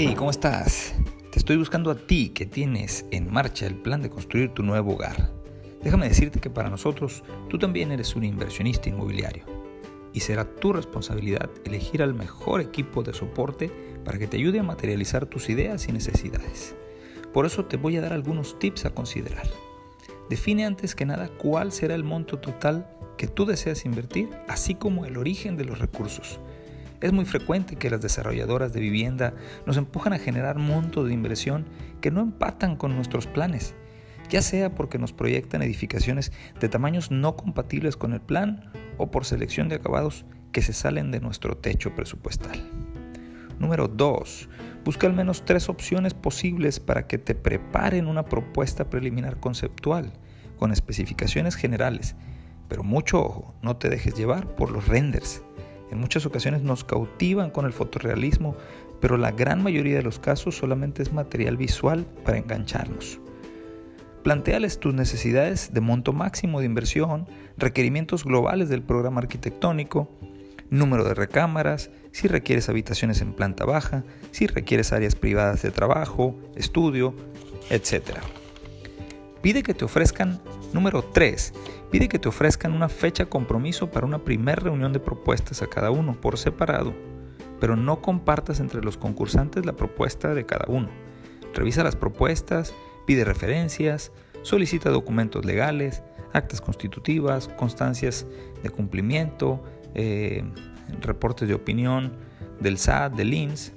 Hey, ¿cómo estás? Te estoy buscando a ti que tienes en marcha el plan de construir tu nuevo hogar. Déjame decirte que para nosotros tú también eres un inversionista inmobiliario y será tu responsabilidad elegir al mejor equipo de soporte para que te ayude a materializar tus ideas y necesidades. Por eso te voy a dar algunos tips a considerar. Define antes que nada cuál será el monto total que tú deseas invertir, así como el origen de los recursos. Es muy frecuente que las desarrolladoras de vivienda nos empujan a generar montos de inversión que no empatan con nuestros planes, ya sea porque nos proyectan edificaciones de tamaños no compatibles con el plan o por selección de acabados que se salen de nuestro techo presupuestal. Número 2. Busca al menos tres opciones posibles para que te preparen una propuesta preliminar conceptual con especificaciones generales pero mucho ojo, no te dejes llevar por los renders. En muchas ocasiones nos cautivan con el fotorrealismo, pero la gran mayoría de los casos solamente es material visual para engancharnos. Planteales tus necesidades de monto máximo de inversión, requerimientos globales del programa arquitectónico, número de recámaras, si requieres habitaciones en planta baja, si requieres áreas privadas de trabajo, estudio, etc. Pide que te ofrezcan Número 3. Pide que te ofrezcan una fecha compromiso para una primera reunión de propuestas a cada uno por separado, pero no compartas entre los concursantes la propuesta de cada uno. Revisa las propuestas, pide referencias, solicita documentos legales, actas constitutivas, constancias de cumplimiento, eh, reportes de opinión del SAT, del INS.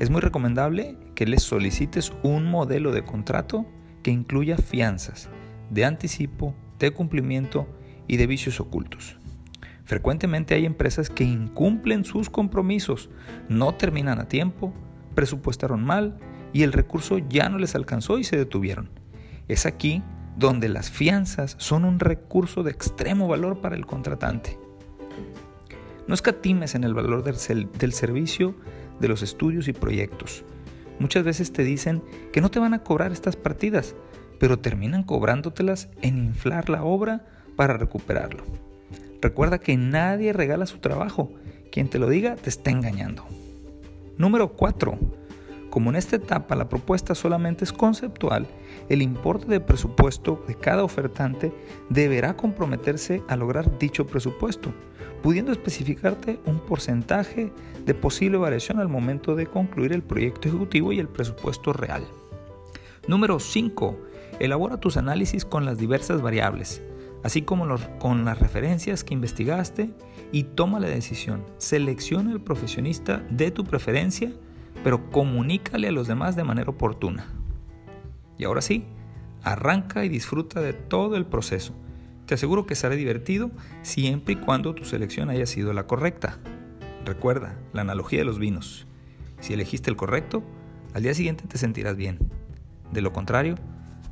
Es muy recomendable que les solicites un modelo de contrato que incluya fianzas de anticipo, de cumplimiento y de vicios ocultos. Frecuentemente hay empresas que incumplen sus compromisos, no terminan a tiempo, presupuestaron mal y el recurso ya no les alcanzó y se detuvieron. Es aquí donde las fianzas son un recurso de extremo valor para el contratante. No escatimes en el valor del, del servicio, de los estudios y proyectos. Muchas veces te dicen que no te van a cobrar estas partidas, pero terminan cobrándotelas en inflar la obra para recuperarlo. Recuerda que nadie regala su trabajo. Quien te lo diga te está engañando. Número 4. Como en esta etapa la propuesta solamente es conceptual, el importe de presupuesto de cada ofertante deberá comprometerse a lograr dicho presupuesto, pudiendo especificarte un porcentaje de posible variación al momento de concluir el proyecto ejecutivo y el presupuesto real. Número 5. Elabora tus análisis con las diversas variables, así como con las referencias que investigaste y toma la decisión. Selecciona el profesionista de tu preferencia, pero comunícale a los demás de manera oportuna. Y ahora sí, arranca y disfruta de todo el proceso. Te aseguro que será divertido siempre y cuando tu selección haya sido la correcta. Recuerda la analogía de los vinos. Si elegiste el correcto, al día siguiente te sentirás bien. De lo contrario,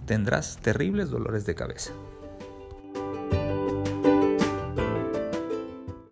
tendrás terribles dolores de cabeza.